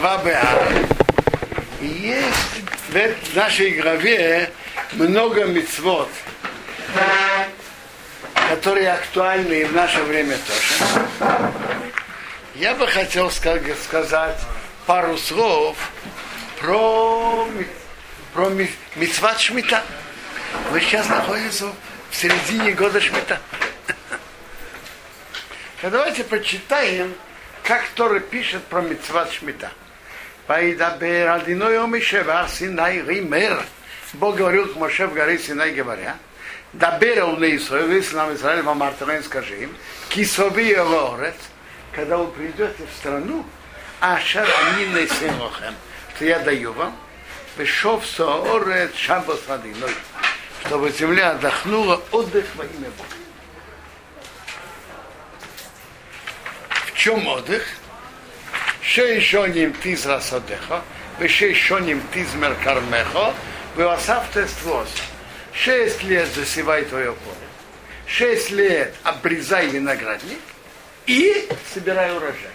глава БА. И есть в нашей главе много мецвод, которые актуальны и в наше время тоже. Я бы хотел сказать пару слов про, про мецват Шмита. Мы сейчас находимся в середине года Шмита. Давайте почитаем, как Тора пишет про мецват Шмита. Пайдабер Адиной Омишева Синай Ример. Бог говорил к Моше в горе Синай, говоря, Дабер он Исраил, если нам Израиль вам Артарен скажи им, Кисови Лорец, когда вы придете в страну, Ашар Амин Симохем, что я даю вам, Вешов Соорет Шабас Адиной, чтобы земля отдохнула отдых во имя Бога. В чем отдых? Шейшоним тиз расадеха, вешейшоним тиз меркармеха, веосавтествос. Шесть лет засевай твое поле. Шесть лет обрезай виноградник и собирай урожай.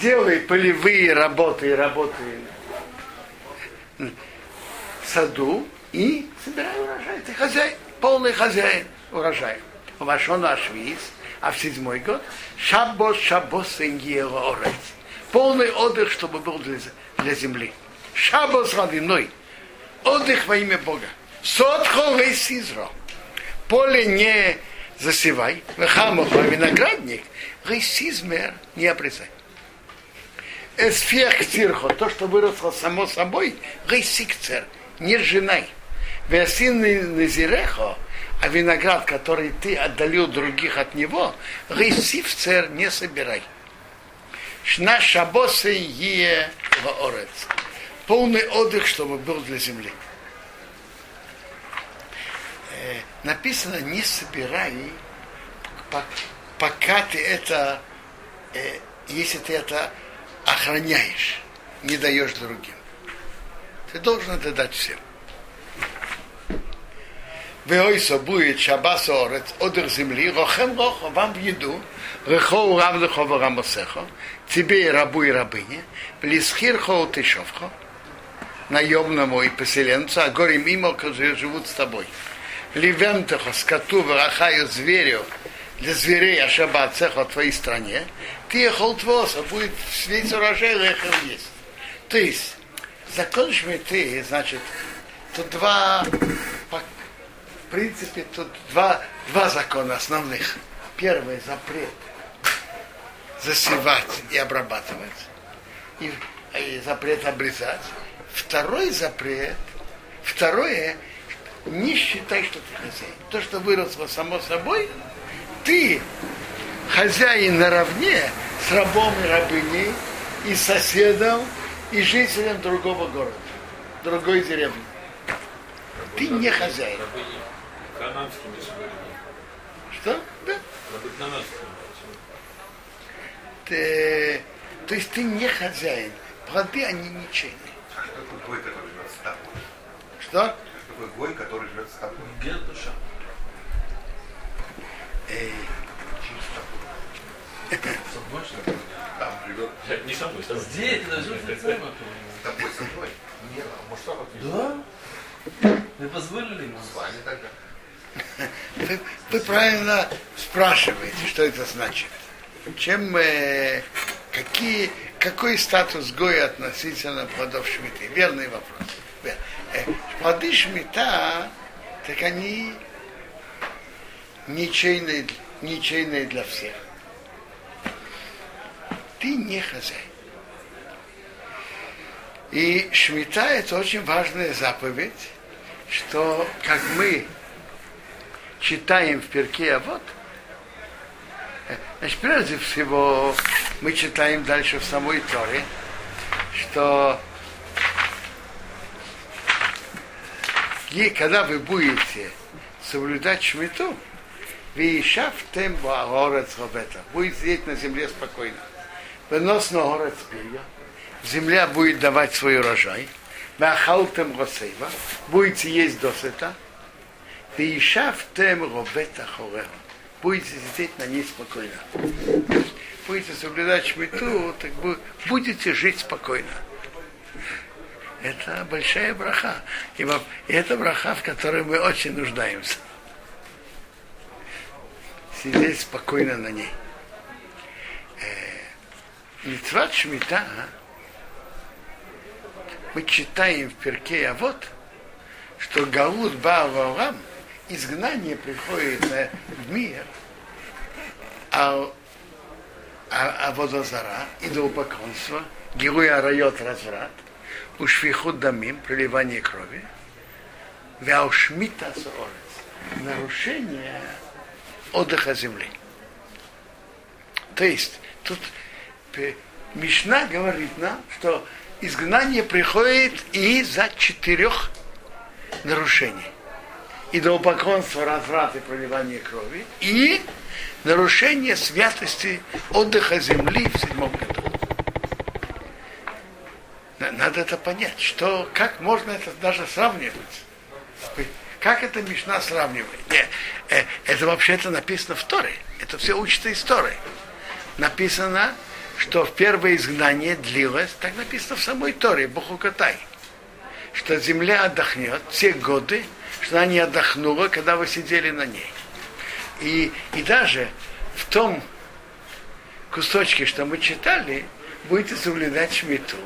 Делай полевые работы и работы в саду и собирай урожай. Ты хозяин, полный хозяин урожая. Вашон Ашвиз – а в седьмой год Шаббос, Шаббос, Орец. Полный отдых, чтобы был для, для земли. Шаббос родиной. Отдых во имя Бога. Сотхо Сизро. Поле не засевай. Вехамох, виноградник. Рейсизмер не обрезай. Эсфех цирхо, то, что выросло само собой, рейсикцер, не женай. Веасин назирехо, а виноград, который ты отдалил других от него, рысивцер не собирай. Шна шабосы е орец. Полный отдых, чтобы был для земли. Э, написано, не собирай, пока ты это, э, если ты это охраняешь, не даешь другим. Ты должен это дать всем. Веойса будет шабас орец, одер земли, рохем рохо, вам в еду, рехо рав лехо варамосехо, тебе и рабу и рабыне, блисхирхо утышовхо, наемному и поселенцу, а горе мимо, которые живут с тобой. Ливентехо, скоту, варахаю, зверю, для зверей ашабацеха в твоей стране, ты ехал твоса, будет весь урожай лехал есть. То есть, закон шмиты, значит, тут два принципе, тут два, два закона основных. Первый запрет засевать и обрабатывать. И, и запрет обрезать. Второй запрет, второе, не считай, что ты хозяин. То, что выросло само собой, ты хозяин наравне с рабом и рабыней, и соседом, и жителем другого города, другой деревни. Ты не хозяин. Канадскими Что? Да. Ты, то есть ты не хозяин. Плоды, они ничейные. А что такое гой, который живет с тобой? Что? А что такое гой, который живет с тобой? Гер душа. Эй, Там живет Не со мной, Здесь, это же с тобой, со мной. Нет, а может, Да? Вы позволили ему? С вами тогда. Вы, вы правильно спрашиваете, что это значит. Чем, э, какие, какой статус Гоя относительно плодов Шмиты? Верный вопрос. Э, плоды Шмита, так они ничейные, ничейные для всех. Ты не хозяин. И Шмита это очень важная заповедь, что как мы читаем в перке, а вот, значит, прежде всего мы читаем дальше в самой Торе, что и когда вы будете соблюдать шмиту, вы шафтем горец робета, будет сидеть на земле спокойно. Вынос на горец перья, земля будет давать свой урожай, вахалтем росейва, будете есть досыта, Вишафтем робета хореха. Будете сидеть на ней спокойно. будете соблюдать шмиту, так будете жить спокойно. Это большая браха. И, это браха, в которой мы очень нуждаемся. Сидеть спокойно на ней. Митцват Шмита мы читаем в перке, а вот, что Галут Баавалам, изгнание приходит на- в мир, а, а, а водозара, идолопоклонство, геруя райот разврат, ушвихут дамим, проливание крови, вяушмита сорец, нарушение отдыха земли. То есть, тут Пе- Мишна говорит нам, что изгнание приходит из-за четырех нарушений. Идолопоклонство, разврат и проливание крови. И нарушение святости отдыха земли в седьмом году. На- Надо это понять, что, как можно это даже сравнивать. Как это Мишна сравнивает? Нет, э, это вообще-то написано в Торе. Это все учится из Торы. Написано, что в первое изгнание длилось, так написано в самой Торе, Бухукатай, что земля отдохнет все годы, что она не отдохнула, когда вы сидели на ней. И, и даже в том кусочке, что мы читали, будете соблюдать шмиту,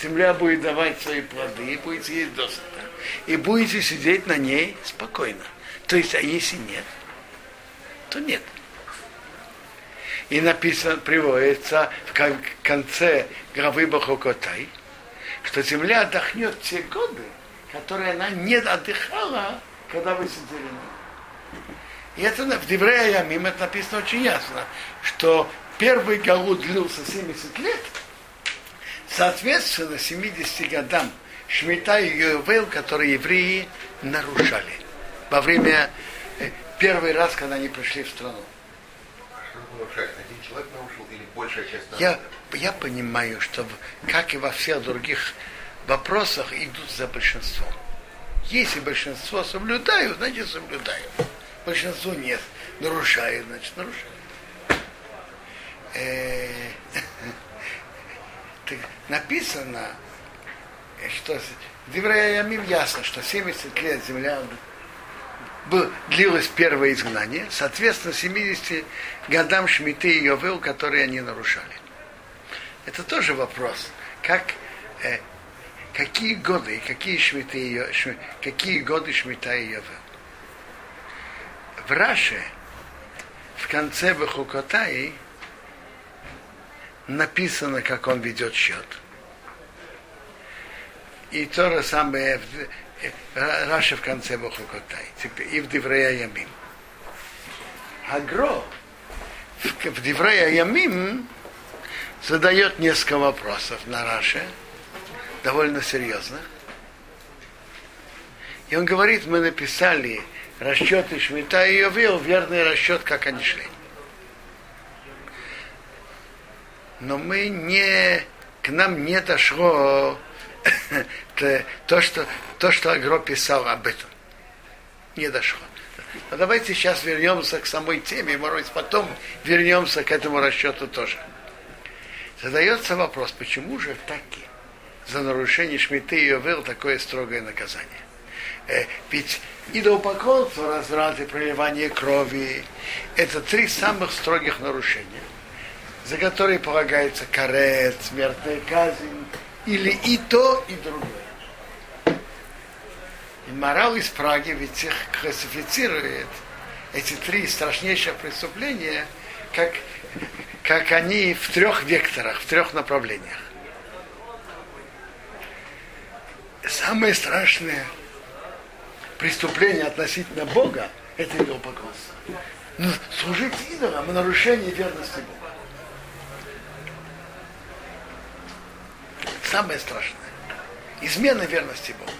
земля будет давать свои плоды, будете есть досыта, и будете сидеть на ней спокойно. То есть, а если нет, то нет. И написано, приводится в кон- конце главы Бахокотай, что земля отдохнет все годы, которые она не отдыхала, когда вы сидели. И это в Деврея Ямим это написано очень ясно, что первый галут длился 70 лет, соответственно 70 годам Шмита и Йовел, которые евреи нарушали во время э, первый раз, когда они пришли в страну. Один человек нарушил или большая часть народа? Я, я понимаю, что как и во всех других вопросах идут за большинством. Если большинство соблюдают, значит соблюдают. Большинство нет. Нарушают, значит нарушают. Э, написано, что в Деврея Ямим ясно, что 70 лет земля был- длилось первое изгнание, соответственно, 70 годам Шмиты и Йовел, которые они нарушали. Это тоже вопрос, как, э, какие годы, какие, Йо- шми- какие годы Шмита и Йовел. В Раши, в конце בחוקותי, написано, как он ведет счет. И то же самое э, Раши в конце בחוקותי. И в דברי הימים. А-Гро в דברי הימים задает несколько вопросов на Раши, довольно серьезных. И он говорит, мы написали расчеты Шмита и Йовил, верный расчет, как они шли. Но мы не, к нам не дошло то, что, то, что Агро писал об этом. Не дошло. Но давайте сейчас вернемся к самой теме, может быть, потом вернемся к этому расчету тоже. Задается вопрос, почему же таки за нарушение Шмиты и Йовел такое строгое наказание? Э, ведь идолопоклонство, разврат проливание крови – это три самых строгих нарушения, за которые полагается карет, смертная казнь, или и то, и другое. И морал из Праги ведь их классифицирует эти три страшнейших преступления, как, как они в трех векторах, в трех направлениях. Самое страшное преступление относительно Бога – это идолопоклонство. Ну, служить идолам – нарушение верности Богу. Самое страшное. Измена верности Богу.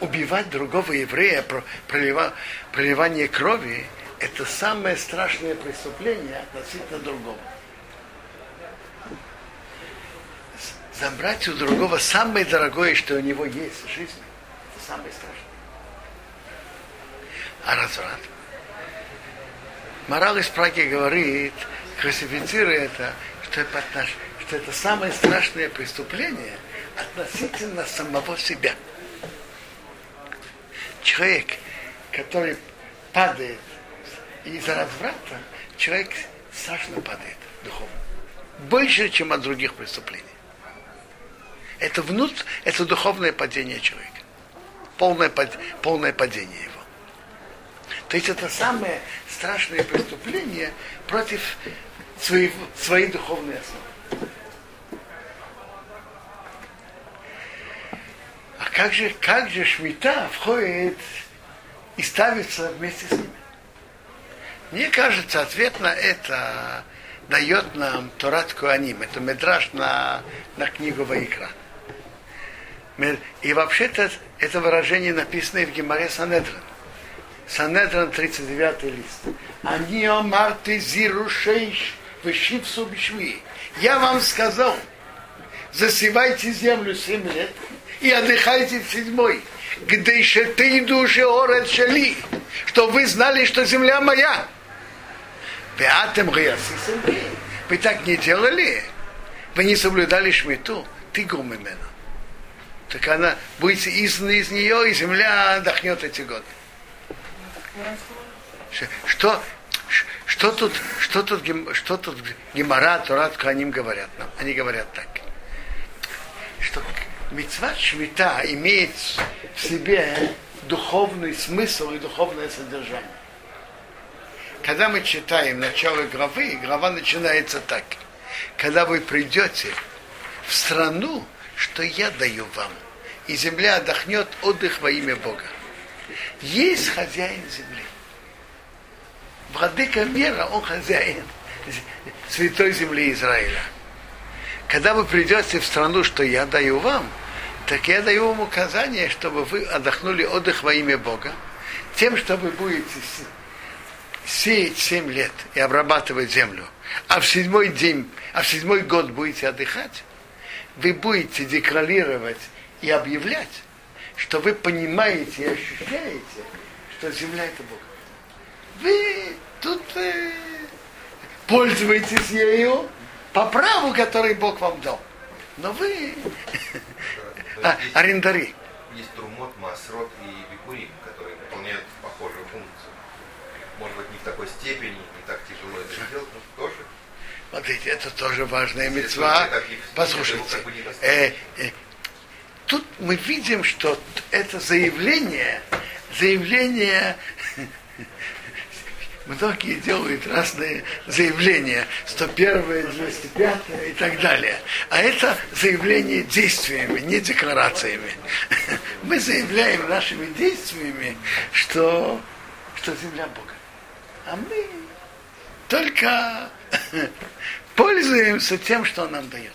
Убивать другого еврея, про- пролива- проливание крови – это самое страшное преступление относительно другого. С- Забрать у другого самое дорогое, что у него есть в жизни, это самое страшное. А разврат? Морал из Праги говорит, классифицируя это, что это, что это самое страшное преступление относительно самого себя. Человек, который падает из-за разврата, человек страшно падает духовно. Больше, чем от других преступлений. Это внут, это духовное падение человека. Полное, пад- полное падение его. То есть это самое страшное преступление против своей, своей духовной основы. А как же, как же Шмита входит и ставится вместе с ними? Мне кажется, ответ на это дает нам Торат Куаним. Это медраж на, на книгу Ваикра. И вообще-то это выражение написано в Гемаре Санедрин. Санедрин 39 лист. Они омарты зирушейш вышивсу бишви. Я вам сказал, засевайте землю семь лет и отдыхайте в седьмой. Где еще ты души орет шали, что вы знали, что земля моя. Пятым Вы так не делали? Вы не соблюдали шмиту? Ты гумимена. Так она будете изгнаны из нее, и земля отдохнет эти годы. Что, что тут, что тут, что тут Гемара, Турат, Каним говорят нам? Они говорят так, что мецва шмита имеет в себе духовный смысл и духовное содержание. Когда мы читаем начало главы, глава начинается так. Когда вы придете в страну, что я даю вам, и земля отдохнет отдых во имя Бога. Есть хозяин земли. Владыка мира, он хозяин святой земли Израиля. Когда вы придете в страну, что я даю вам, так я даю вам указание, чтобы вы отдохнули отдых во имя Бога, тем, что вы будете се- сеять семь лет и обрабатывать землю, а в седьмой день, а в седьмой год будете отдыхать, вы будете декларировать и объявлять, что вы понимаете и ощущаете, что земля это Бог. Вы тут э, пользуетесь ею по праву, который Бог вам дал. Но вы То а, есть- арендари. Есть Трумот, Масрот и Бикурим, которые выполняют похожую функцию. Может быть, не в такой степени, не так тяжело это сделать, но тоже. Смотрите, это тоже важная мецва. Послушайте, э, э, тут мы видим, что это заявление, заявление, многие делают разные заявления, 101, 205 и так далее. А это заявление действиями, не декларациями. Мы заявляем нашими действиями, что, что земля Бога. А мы только пользуемся тем, что он нам дает.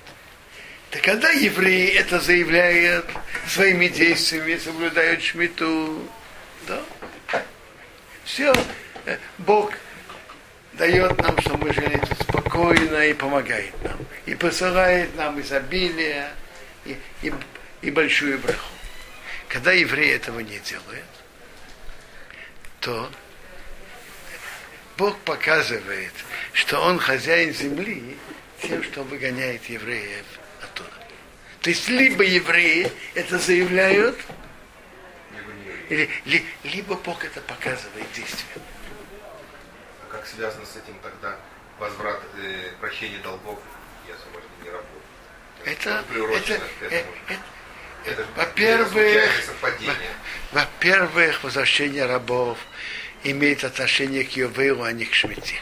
Так когда евреи это заявляют своими действиями, соблюдают шмиту, да, все, Бог дает нам, что мы жили спокойно и помогает нам. И посылает нам изобилие и, и, и большую браху. Когда евреи этого не делают, то Бог показывает, что Он хозяин земли тем, что выгоняет евреев оттуда. То есть либо евреи это заявляют, или, ли- либо Бог это показывает действием. А как связано с этим тогда возврат, э, прощение долгов и освобождение рабов? Это, это, к э, этому. э, Это же во-первых, во-первых, возвращение рабов имеет отношение к Йовею, а не к Шмите.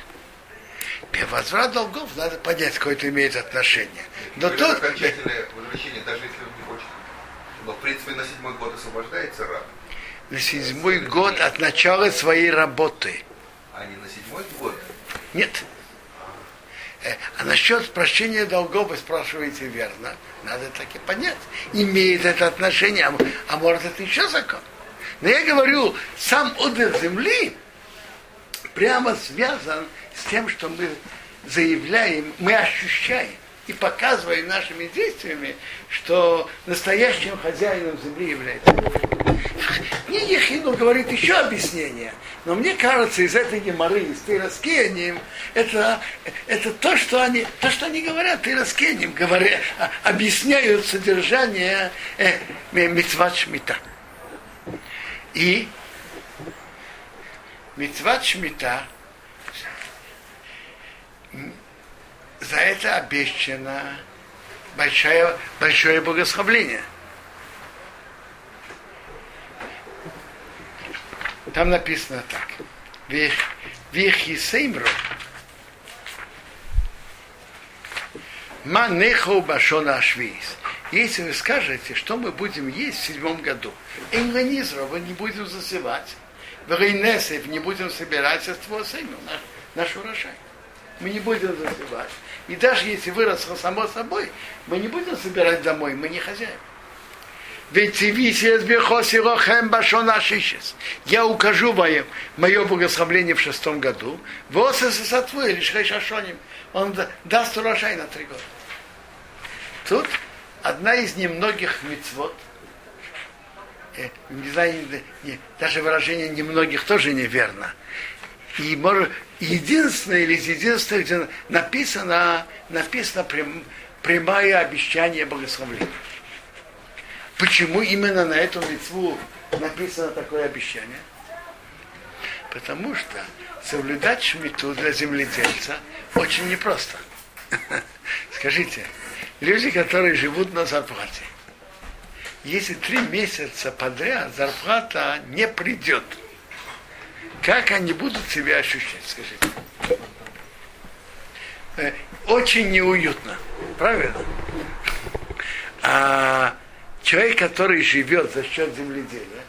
Возврат долгов надо понять, какое это имеет отношение. Но То есть тут, окончательное возвращение, даже если он не хочет. Но в принципе на седьмой год освобождается раб, на седьмой год от начала своей работы. а не на седьмой год. Нет. Э, А насчет прощения долгов вы спрашиваете верно. Надо так и понять. Имеет это отношение, а, а может это еще закон. Но я говорю, сам отдых земли прямо связан с тем, что мы заявляем, мы ощущаем и показываем нашими действиями, что настоящим хозяином земли является. И Ехину говорит еще объяснение. Но мне кажется, из этой геморы, из Тираскением, это, это то, что они, то, что они говорят, Тираскением, говорят, а, объясняют содержание э, митцват шмита. И митцват шмита за это обещано большое, большое богословление. Там написано так. Вехисеймро. Манехо башона ашвиис. Если вы скажете, что мы будем есть в седьмом году, Энгонизра вы не будем засевать, в Рейнесев не будем собирать сейну, наш, наш урожай. Мы не будем засевать. И даже если выросло само собой, мы не будем собирать домой, мы не хозяин. Я укажу вам мое благословление в шестом году. Вот Он даст урожай на три года. Тут одна из немногих мецвод, э, не знаю, даже выражение немногих тоже неверно. И может, единственное или из единственных, где написано, написано прям, прямое обещание благословления. Почему именно на эту мецву написано такое обещание? Потому что соблюдать шмиту для земледельца очень непросто. Скажите, люди, которые живут на зарплате, если три месяца подряд зарплата не придет, как они будут себя ощущать, скажите? Э, очень неуютно, правильно? А человек, который живет за счет земледелия,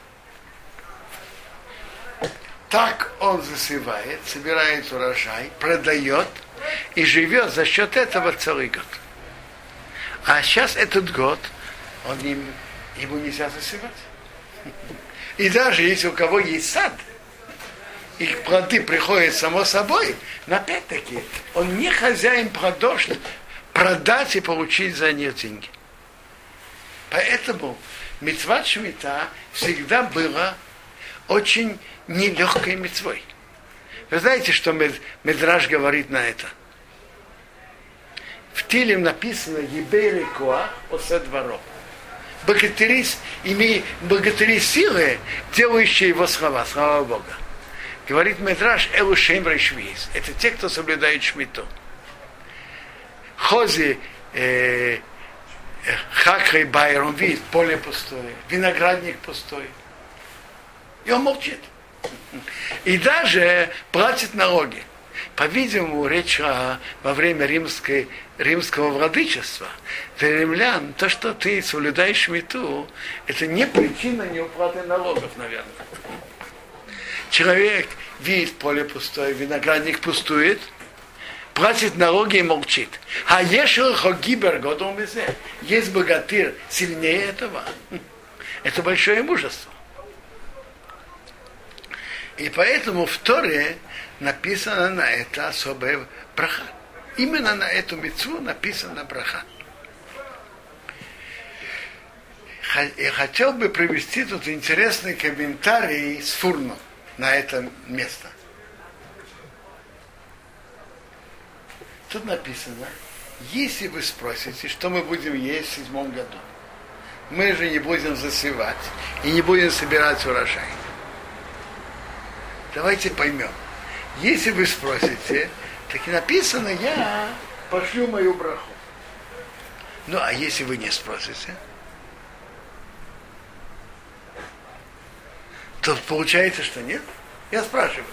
так он засевает, собирает урожай, продает и живет за счет этого целый год. А сейчас этот год он им, ему нельзя засевать. И даже если у кого есть сад, и плоды приходят само собой, но опять-таки он не хозяин продаж, продать и получить за них деньги. Поэтому мецва шмита всегда была очень нелегкой мецвой. Вы знаете, что Медраж говорит на это? В Тилем написано Ебейли Коа Осе дворов. Богатыри, имея богатыри силы, делающие его слова, слава Бога. Говорит Медраж Элу Шемра Швиз. Это те, кто соблюдает шмиту. Хози э, Хакрей Байер, он видит поле пустое, виноградник пустой. И он молчит. И даже платит налоги. По-видимому, речь о, во время римской, римского владычества для римлян, то, что ты соблюдаешь мету, это не причина неуплаты налогов, наверное. Человек видит поле пустое, виноградник пустует, платит налоги и молчит. А ешел хогибер годом Есть богатырь сильнее этого. Это большое мужество. И поэтому в Торе написано на это особая браха. Именно на эту мецву написана браха. Я хотел бы привести тут интересный комментарий с Фурно на это место. Тут написано, если вы спросите, что мы будем есть в седьмом году, мы же не будем засевать и не будем собирать урожай. Давайте поймем. Если вы спросите, так и написано, я пошлю мою браху. Ну, а если вы не спросите, то получается, что нет. Я спрашиваю.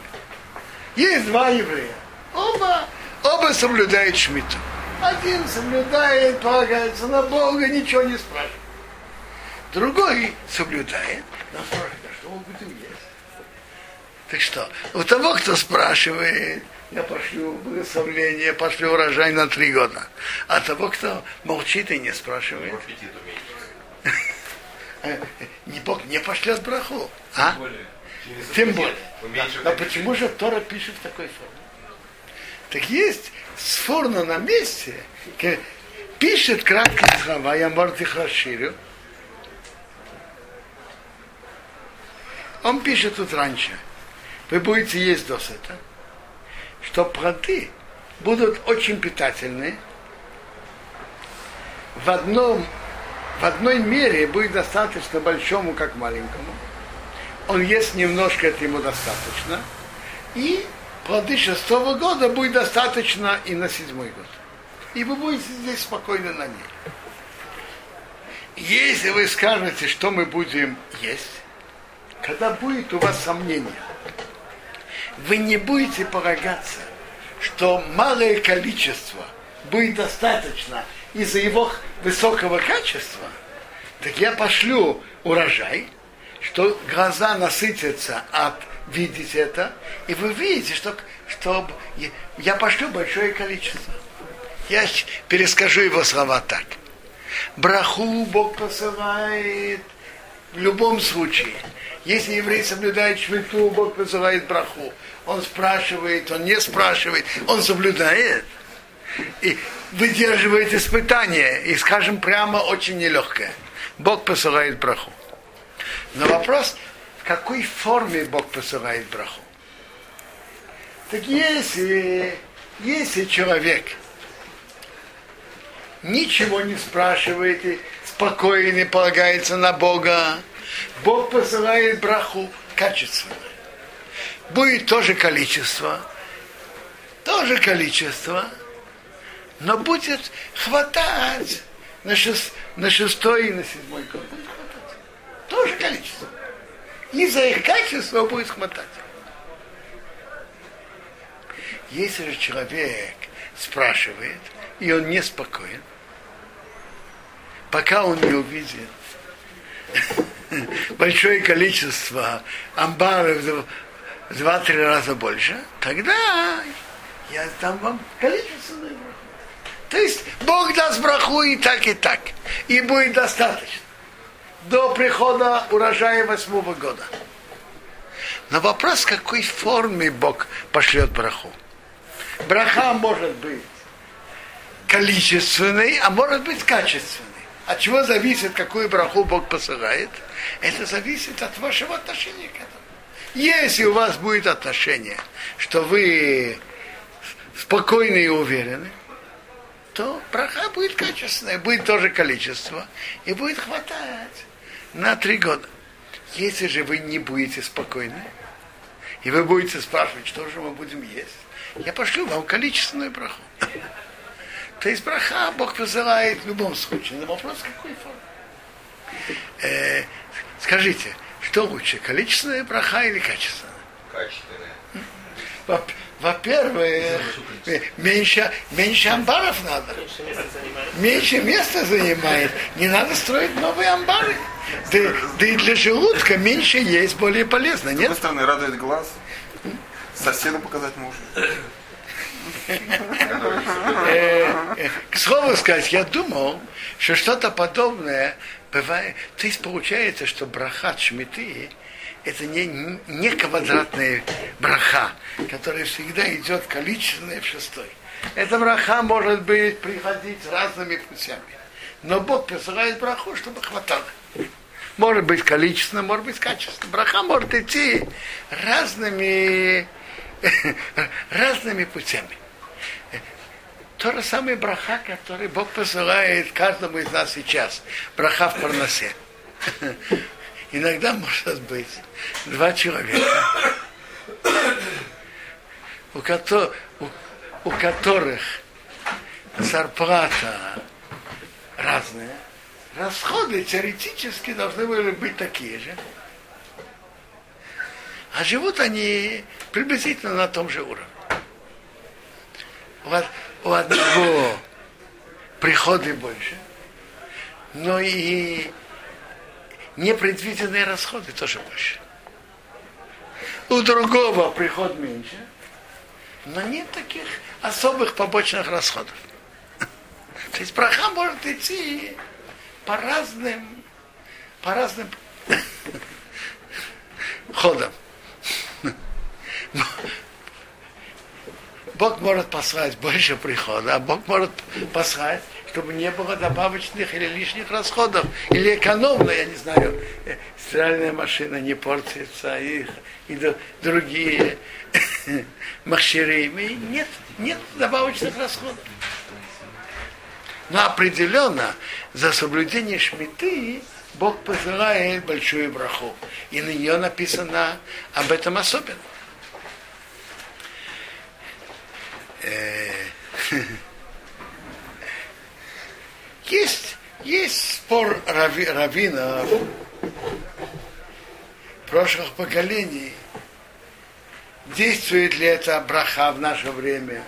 Есть два еврея. Оба Оба соблюдают шмиту. Один соблюдает, полагается на Бога, ничего не спрашивает. Другой соблюдает, но спрашивает, а что мы будем есть? Так что, у того, кто спрашивает, я пошлю благословление, пошлю урожай на три года. А того, кто молчит и не спрашивает, не Бог не пошлет браху. А? Тем более. А почему же Тора пишет в такой форме? Так есть сфорно на месте, пишет краткие слова, я может их расширю. Он пишет тут раньше. Вы будете есть досыта, что плоды будут очень питательны. В, одном, одной мере будет достаточно большому, как маленькому. Он ест немножко, это ему достаточно. И плоды шестого года будет достаточно и на седьмой год. И вы будете здесь спокойно на ней. Если вы скажете, что мы будем есть, когда будет у вас сомнение, вы не будете полагаться, что малое количество будет достаточно из-за его высокого качества, так я пошлю урожай, что глаза насытятся от видеть это, и вы видите, что, что я пошлю большое количество. Я перескажу его слова так. Браху Бог посылает в любом случае. Если еврей соблюдает швиту, Бог посылает браху. Он спрашивает, он не спрашивает, он соблюдает. И выдерживает испытания. И, скажем, прямо очень нелегкое. Бог посылает браху. Но вопрос, в какой форме Бог посылает браху? Так если, если человек ничего не спрашивает и спокойно полагается на Бога, Бог посылает браху качественно. Будет тоже количество, тоже количество, но будет хватать на, шест, на шестой и на седьмой год. Будет хватать. Тоже количество. И за их качество будет хватать. Если же человек спрашивает, и он неспокоен, пока он не увидит большое количество амбаров в два-три раза больше, тогда я дам вам браху. То есть Бог даст браху и так, и так. И будет достаточно. До прихода урожая восьмого года. Но вопрос, в какой форме Бог пошлет браху. Браха может быть количественный, а может быть качественный. От чего зависит, какую браху Бог посылает? Это зависит от вашего отношения к этому. Если у вас будет отношение, что вы спокойны и уверены, то браха будет качественная, будет тоже количество, и будет хватать на три года. Если же вы не будете спокойны, и вы будете спрашивать, что же мы будем есть, я пошлю вам количественную браху. То есть браха Бог посылает в любом случае. Но вопрос какой формы? Э, скажите, что лучше, количественная браха или качественная? Качественная. Во-первых, меньше, меньше амбаров надо. Меньше места занимает. Не надо строить новые амбары. Да, да и для желудка меньше есть, более полезно, С нет? другой стороны, радует глаз. Соседу показать можно. Э, э, К слову сказать, я думал, что что-то подобное бывает. То есть получается, что браха шмиты это не, не квадратная браха, которая всегда идет количественная в шестой. Эта браха может быть приходить разными путями. Но Бог посылает браху, чтобы хватало. Может быть количественно, может быть качественно. Браха может идти разными, разными путями. То же самое браха, который Бог посылает каждому из нас сейчас. Браха в парносе. Иногда может быть два человека, у, кото- у, у которых зарплата разная, расходы теоретически должны были быть такие же. А живут они приблизительно на том же уровне. У, од- у одного приходы больше, но и непредвиденные расходы тоже больше. У другого приход меньше, но нет таких особых побочных расходов. То есть браха может идти по разным, по разным ходам. Бог может послать больше прихода, а Бог может послать, чтобы не было добавочных или лишних расходов, или экономно, я не знаю, э, стиральная машина не портится, и, и другие махширы. Нет, нет добавочных расходов. Но определенно за соблюдение шмиты Бог посылает большую браху. И на нее написано об этом особенно. Э, Есть, есть спор рави, раввинов прошлых поколений, действует ли это браха в наше время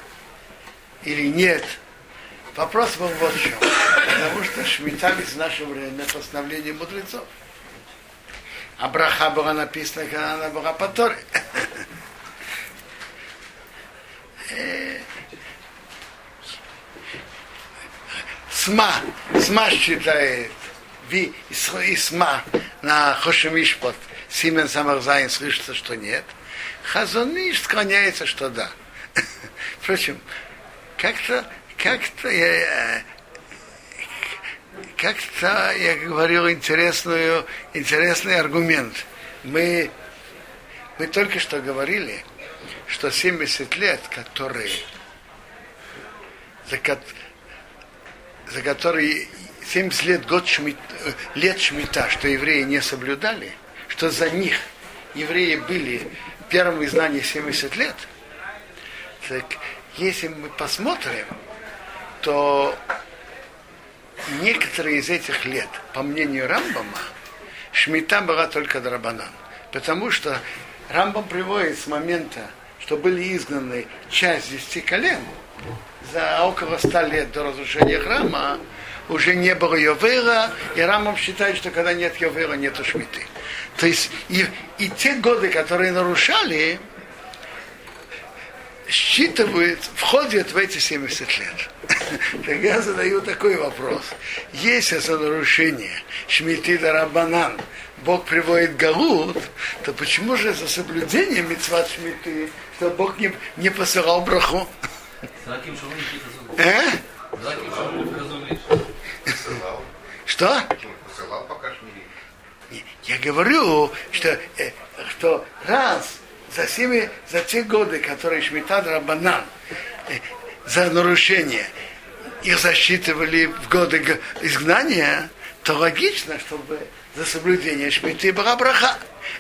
или нет. Вопрос был вот в чем. Потому что шмита в наше время постановление мудрецов. А браха была написана, когда она была по Торе. Э, Сма, Сма считает, Ви и Сма на Хошемишпот, Симен Самарзайн слышится, что нет. Хазониш склоняется, что да. Впрочем, как-то, как-то я, как-то я говорил интересную, интересный аргумент. Мы, мы только что говорили, что 70 лет, которые за, за которые 70 лет, год шмит, лет шмита, что евреи не соблюдали, что за них евреи были первым изгнании 70 лет, так если мы посмотрим, то некоторые из этих лет, по мнению Рамбама, шмита была только драбанан. Потому что Рамбам приводит с момента, что были изгнаны часть десяти колен, за около ста лет до разрушения храма уже не было Йовера, и Рамбам считает, что когда нет Йовера, нет шмиты. То есть и, и те годы, которые нарушали, считывают, входят в эти 70 лет. Так я задаю такой вопрос. Если за нарушение Шмиты да Рабанан Бог приводит Галут, то почему же за соблюдение Мицват Шмиты, что Бог не, не посылал браху? Э? Что? Я говорю, что, э, что раз за, всеми, за те годы, которые Шмитад Рабанан э, за нарушение их засчитывали в годы изгнания, то логично, чтобы за соблюдение Шмиты была браха.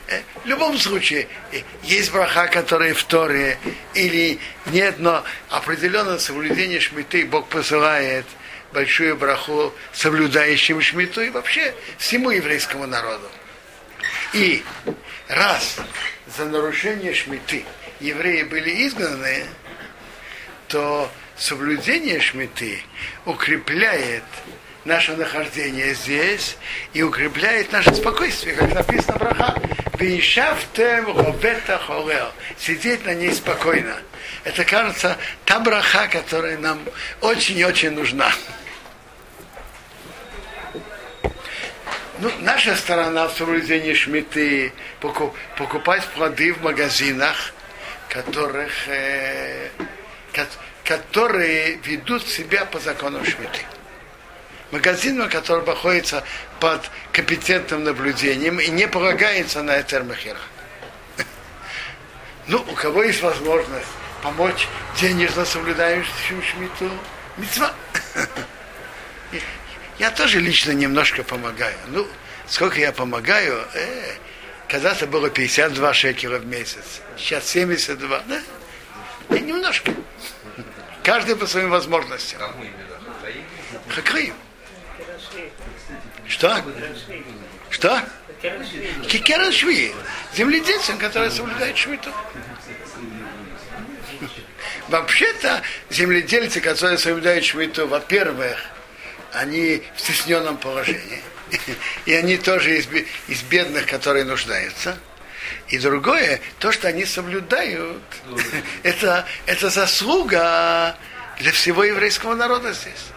Э, В любом случае, э, есть браха, которые в Торе, или нет, но определенное соблюдение Шмиты Бог посылает большую браху соблюдающим Шмиту и вообще всему еврейскому народу. И раз за нарушение шмиты евреи были изгнаны, то соблюдение шмиты укрепляет наше нахождение здесь и укрепляет наше спокойствие, как написано в браха. Сидеть на ней спокойно. Это, кажется, та браха, которая нам очень и очень нужна. Ну, наша сторона в соблюдении шмиты поку- покупать плоды в магазинах, которых, э, ко- которые ведут себя по законам шмиты. Магазин, который находится под компетентным наблюдением и не полагается на этермахера. Ну, у кого есть возможность помочь денежно соблюдающим шмиту, мецва. Я тоже лично немножко помогаю. Ну, сколько я помогаю, э, когда-то было 52 шекера в месяц, сейчас 72, да? Я немножко. Каждый по своим возможностям. Хакрим. Что? Что? Кикера шви. Земледельцам, которые соблюдают шмиту. Вообще-то земледельцы, которые соблюдают шмиту, во-первых, они в стесненном положении. И они тоже из, из бедных, которые нуждаются. И другое, то, что они соблюдают, это, это заслуга для всего еврейского народа здесь.